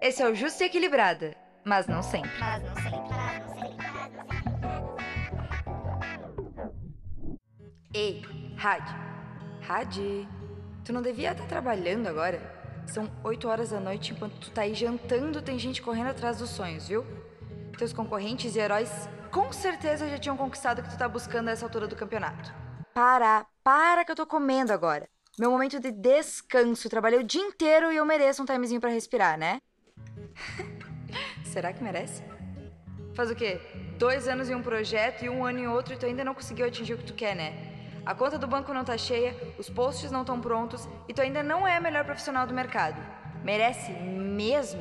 Esse é o Justo e Equilibrada, mas não sempre. Mas não sempre. Ei, Had. Had, tu não devia estar trabalhando agora? São 8 horas da noite enquanto tu tá aí jantando, tem gente correndo atrás dos sonhos, viu? Teus concorrentes e heróis com certeza já tinham conquistado o que tu tá buscando a essa altura do campeonato. Para, para que eu tô comendo agora. Meu momento de descanso. Trabalhei o dia inteiro e eu mereço um timezinho pra respirar, né? Será que merece? Faz o quê? Dois anos em um projeto e um ano em outro e tu ainda não conseguiu atingir o que tu quer, né? A conta do banco não tá cheia, os posts não estão prontos e tu ainda não é a melhor profissional do mercado. Merece mesmo?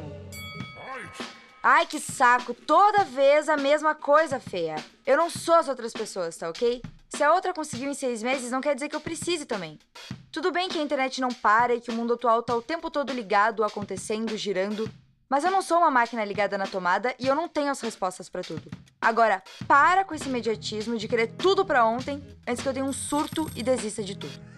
Ai, que saco! Toda vez a mesma coisa, feia. Eu não sou as outras pessoas, tá ok? Se a outra conseguiu em seis meses, não quer dizer que eu precise também. Tudo bem que a internet não para e que o mundo atual tá o tempo todo ligado, acontecendo, girando, mas eu não sou uma máquina ligada na tomada e eu não tenho as respostas para tudo. Agora, para com esse imediatismo de querer tudo para ontem antes que eu tenha um surto e desista de tudo.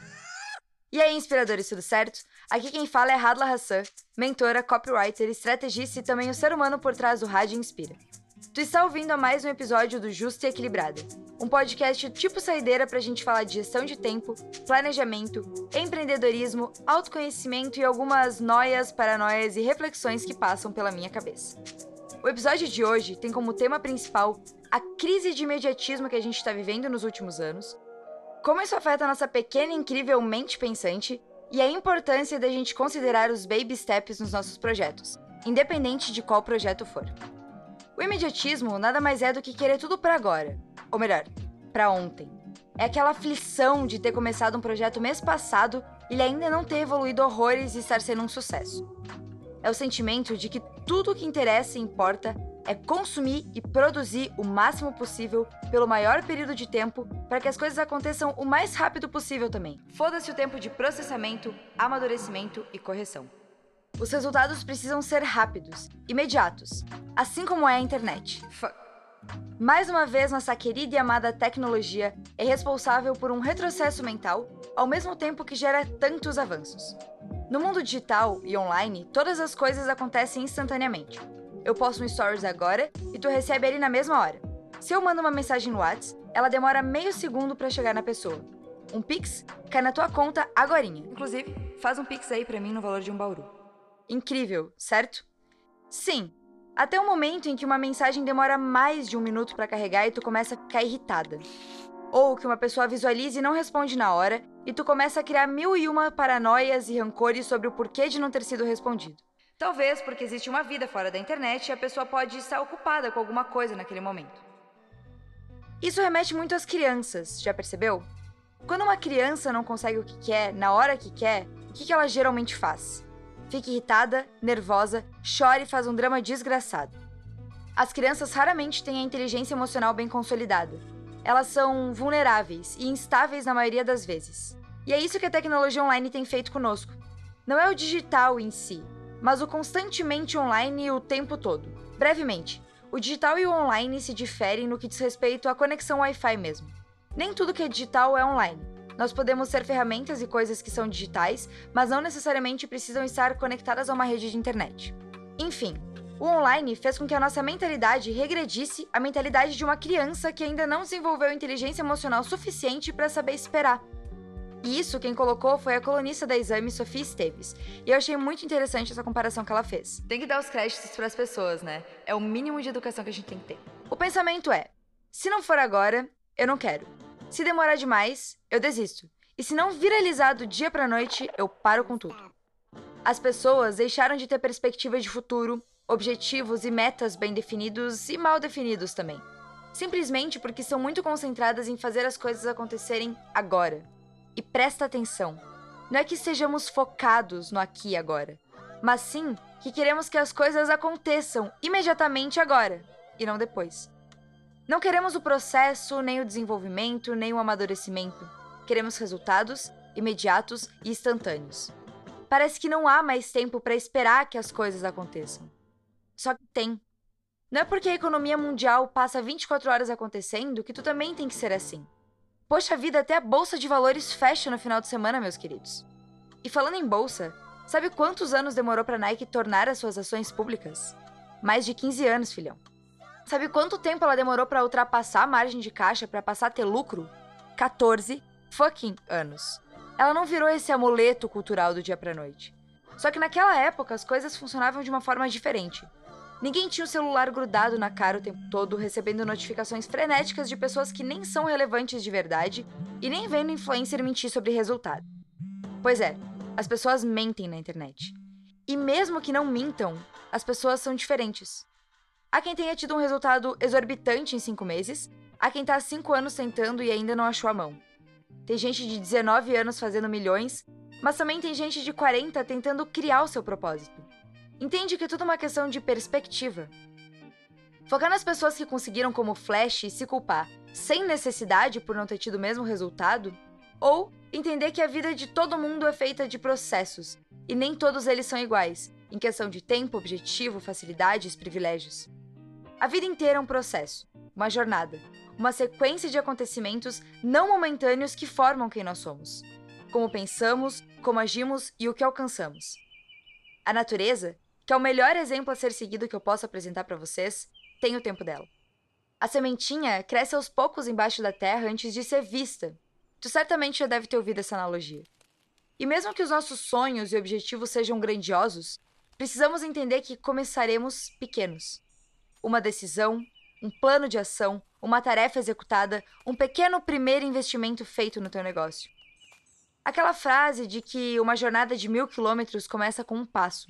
E aí, inspiradores, tudo certo? Aqui quem fala é Hadla Hassan, mentora, copywriter, estrategista e também o ser humano por trás do Rádio Inspira. Tu está ouvindo a mais um episódio do Justo e Equilibrada, um podcast tipo saideira pra gente falar de gestão de tempo, planejamento, empreendedorismo, autoconhecimento e algumas noias, paranoias e reflexões que passam pela minha cabeça. O episódio de hoje tem como tema principal a crise de imediatismo que a gente está vivendo nos últimos anos, como isso afeta a nossa pequena e incrível mente pensante e a importância da gente considerar os baby steps nos nossos projetos, independente de qual projeto for. O imediatismo nada mais é do que querer tudo para agora, ou melhor, para ontem. É aquela aflição de ter começado um projeto mês passado e ele ainda não ter evoluído horrores e estar sendo um sucesso. É o sentimento de que tudo o que interessa e importa é consumir e produzir o máximo possível pelo maior período de tempo para que as coisas aconteçam o mais rápido possível também. Foda-se o tempo de processamento, amadurecimento e correção. Os resultados precisam ser rápidos, imediatos, assim como é a internet. Mais uma vez, nossa querida e amada tecnologia é responsável por um retrocesso mental, ao mesmo tempo que gera tantos avanços. No mundo digital e online, todas as coisas acontecem instantaneamente. Eu posto um stories agora e tu recebe ele na mesma hora. Se eu mando uma mensagem no WhatsApp, ela demora meio segundo para chegar na pessoa. Um Pix cai na tua conta agorinha. Inclusive, faz um Pix aí para mim no valor de um bauru. Incrível, certo? Sim, até o momento em que uma mensagem demora mais de um minuto para carregar e tu começa a ficar irritada. Ou que uma pessoa visualiza e não responde na hora e tu começa a criar mil e uma paranoias e rancores sobre o porquê de não ter sido respondido. Talvez porque existe uma vida fora da internet e a pessoa pode estar ocupada com alguma coisa naquele momento. Isso remete muito às crianças, já percebeu? Quando uma criança não consegue o que quer na hora que quer, o que ela geralmente faz? Fica irritada, nervosa, chora e faz um drama desgraçado. As crianças raramente têm a inteligência emocional bem consolidada. Elas são vulneráveis e instáveis na maioria das vezes. E é isso que a tecnologia online tem feito conosco. Não é o digital em si, mas o constantemente online o tempo todo. Brevemente, o digital e o online se diferem no que diz respeito à conexão Wi-Fi mesmo. Nem tudo que é digital é online. Nós podemos ter ferramentas e coisas que são digitais, mas não necessariamente precisam estar conectadas a uma rede de internet. Enfim, o online fez com que a nossa mentalidade regredisse à mentalidade de uma criança que ainda não desenvolveu inteligência emocional suficiente para saber esperar. E isso quem colocou foi a colunista da Exame, Sofia Esteves. E eu achei muito interessante essa comparação que ela fez. Tem que dar os créditos para as pessoas, né? É o mínimo de educação que a gente tem que ter. O pensamento é: se não for agora, eu não quero. Se demorar demais, eu desisto. E se não viralizar do dia para noite, eu paro com tudo. As pessoas deixaram de ter perspectiva de futuro, objetivos e metas bem definidos e mal definidos também. Simplesmente porque são muito concentradas em fazer as coisas acontecerem agora. E presta atenção, não é que estejamos focados no aqui e agora, mas sim que queremos que as coisas aconteçam imediatamente agora e não depois. Não queremos o processo, nem o desenvolvimento, nem o amadurecimento. Queremos resultados imediatos e instantâneos. Parece que não há mais tempo para esperar que as coisas aconteçam. Só que tem. Não é porque a economia mundial passa 24 horas acontecendo que tu também tem que ser assim. Poxa vida, até a bolsa de valores fecha no final de semana, meus queridos. E falando em bolsa, Sabe quantos anos demorou para Nike tornar as suas ações públicas? Mais de 15 anos, filhão. Sabe quanto tempo ela demorou para ultrapassar a margem de caixa para passar a ter lucro? 14 fucking anos. Ela não virou esse amuleto cultural do dia pra noite. Só que naquela época as coisas funcionavam de uma forma diferente. Ninguém tinha o celular grudado na cara o tempo todo, recebendo notificações frenéticas de pessoas que nem são relevantes de verdade e nem vendo influencer mentir sobre resultado. Pois é, as pessoas mentem na internet. E mesmo que não mintam, as pessoas são diferentes. Há quem tenha tido um resultado exorbitante em cinco meses, há quem tá há cinco anos tentando e ainda não achou a mão. Tem gente de 19 anos fazendo milhões, mas também tem gente de 40 tentando criar o seu propósito. Entende que é tudo uma questão de perspectiva. Focar nas pessoas que conseguiram como flash e se culpar, sem necessidade por não ter tido o mesmo resultado, ou entender que a vida de todo mundo é feita de processos, e nem todos eles são iguais, em questão de tempo, objetivo, facilidades, privilégios. A vida inteira é um processo, uma jornada, uma sequência de acontecimentos não momentâneos que formam quem nós somos. Como pensamos, como agimos e o que alcançamos. A natureza, que é o melhor exemplo a ser seguido que eu posso apresentar para vocês, tem o tempo dela. A sementinha cresce aos poucos embaixo da terra antes de ser vista. Tu certamente já deve ter ouvido essa analogia. E mesmo que os nossos sonhos e objetivos sejam grandiosos, precisamos entender que começaremos pequenos. Uma decisão, um plano de ação, uma tarefa executada, um pequeno primeiro investimento feito no teu negócio. Aquela frase de que uma jornada de mil quilômetros começa com um passo.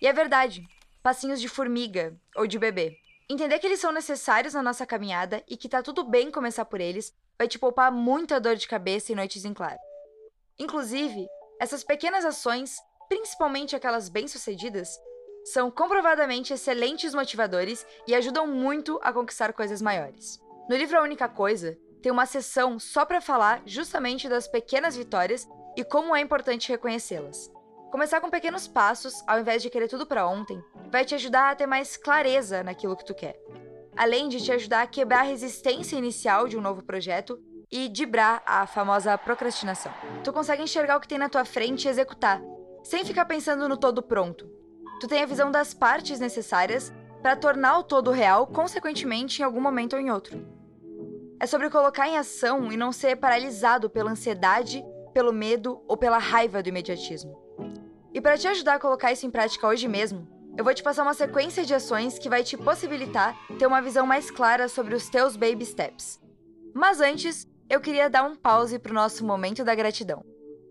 E é verdade, passinhos de formiga ou de bebê. Entender que eles são necessários na nossa caminhada e que tá tudo bem começar por eles vai te poupar muita dor de cabeça e noites em claro. Inclusive, essas pequenas ações, principalmente aquelas bem-sucedidas, são comprovadamente excelentes motivadores e ajudam muito a conquistar coisas maiores. No livro A Única Coisa, tem uma sessão só para falar justamente das pequenas vitórias e como é importante reconhecê-las. Começar com pequenos passos, ao invés de querer tudo para ontem, vai te ajudar a ter mais clareza naquilo que tu quer. Além de te ajudar a quebrar a resistência inicial de um novo projeto e dibrar a famosa procrastinação. Tu consegue enxergar o que tem na tua frente e executar, sem ficar pensando no todo pronto, tu tem a visão das partes necessárias para tornar o todo real, consequentemente, em algum momento ou em outro. É sobre colocar em ação e não ser paralisado pela ansiedade, pelo medo ou pela raiva do imediatismo. E para te ajudar a colocar isso em prática hoje mesmo, eu vou te passar uma sequência de ações que vai te possibilitar ter uma visão mais clara sobre os teus baby steps. Mas antes, eu queria dar um pause para o nosso momento da gratidão.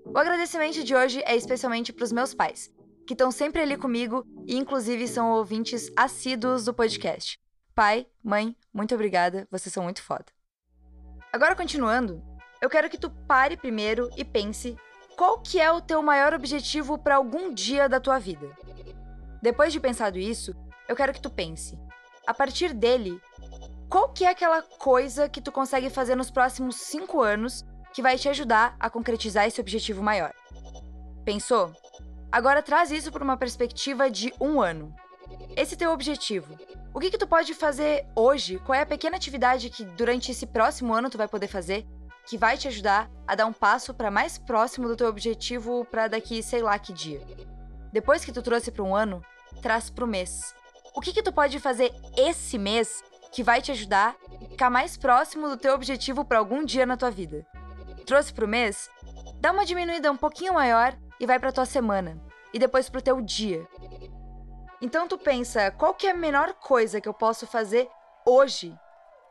O agradecimento de hoje é especialmente para os meus pais, que estão sempre ali comigo e, inclusive, são ouvintes assíduos do podcast. Pai, mãe, muito obrigada, vocês são muito foda. Agora, continuando, eu quero que tu pare primeiro e pense qual que é o teu maior objetivo para algum dia da tua vida. Depois de pensado isso, eu quero que tu pense, a partir dele, qual que é aquela coisa que tu consegue fazer nos próximos cinco anos que vai te ajudar a concretizar esse objetivo maior. Pensou? Agora traz isso para uma perspectiva de um ano. Esse teu objetivo. O que, que tu pode fazer hoje? Qual é a pequena atividade que durante esse próximo ano tu vai poder fazer que vai te ajudar a dar um passo para mais próximo do teu objetivo para daqui sei lá que dia? Depois que tu trouxe para um ano, traz para o mês. O que, que tu pode fazer esse mês que vai te ajudar a ficar mais próximo do teu objetivo para algum dia na tua vida? Trouxe para o mês? Dá uma diminuída um pouquinho maior e vai para tua semana e depois para o teu dia. Então tu pensa, qual que é a menor coisa que eu posso fazer hoje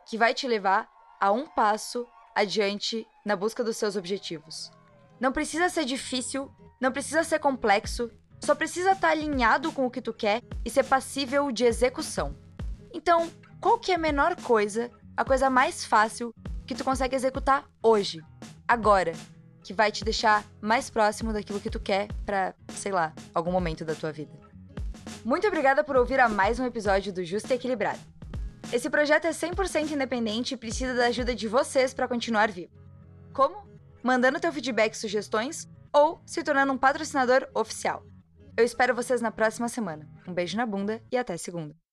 que vai te levar a um passo adiante na busca dos seus objetivos? Não precisa ser difícil, não precisa ser complexo, só precisa estar tá alinhado com o que tu quer e ser passível de execução. Então, qual que é a menor coisa, a coisa mais fácil que tu consegue executar hoje, agora, que vai te deixar mais próximo daquilo que tu quer para, sei lá, algum momento da tua vida. Muito obrigada por ouvir a mais um episódio do Justo e Equilibrado. Esse projeto é 100% independente e precisa da ajuda de vocês para continuar vivo. Como? Mandando teu feedback e sugestões ou se tornando um patrocinador oficial. Eu espero vocês na próxima semana. Um beijo na bunda e até segunda.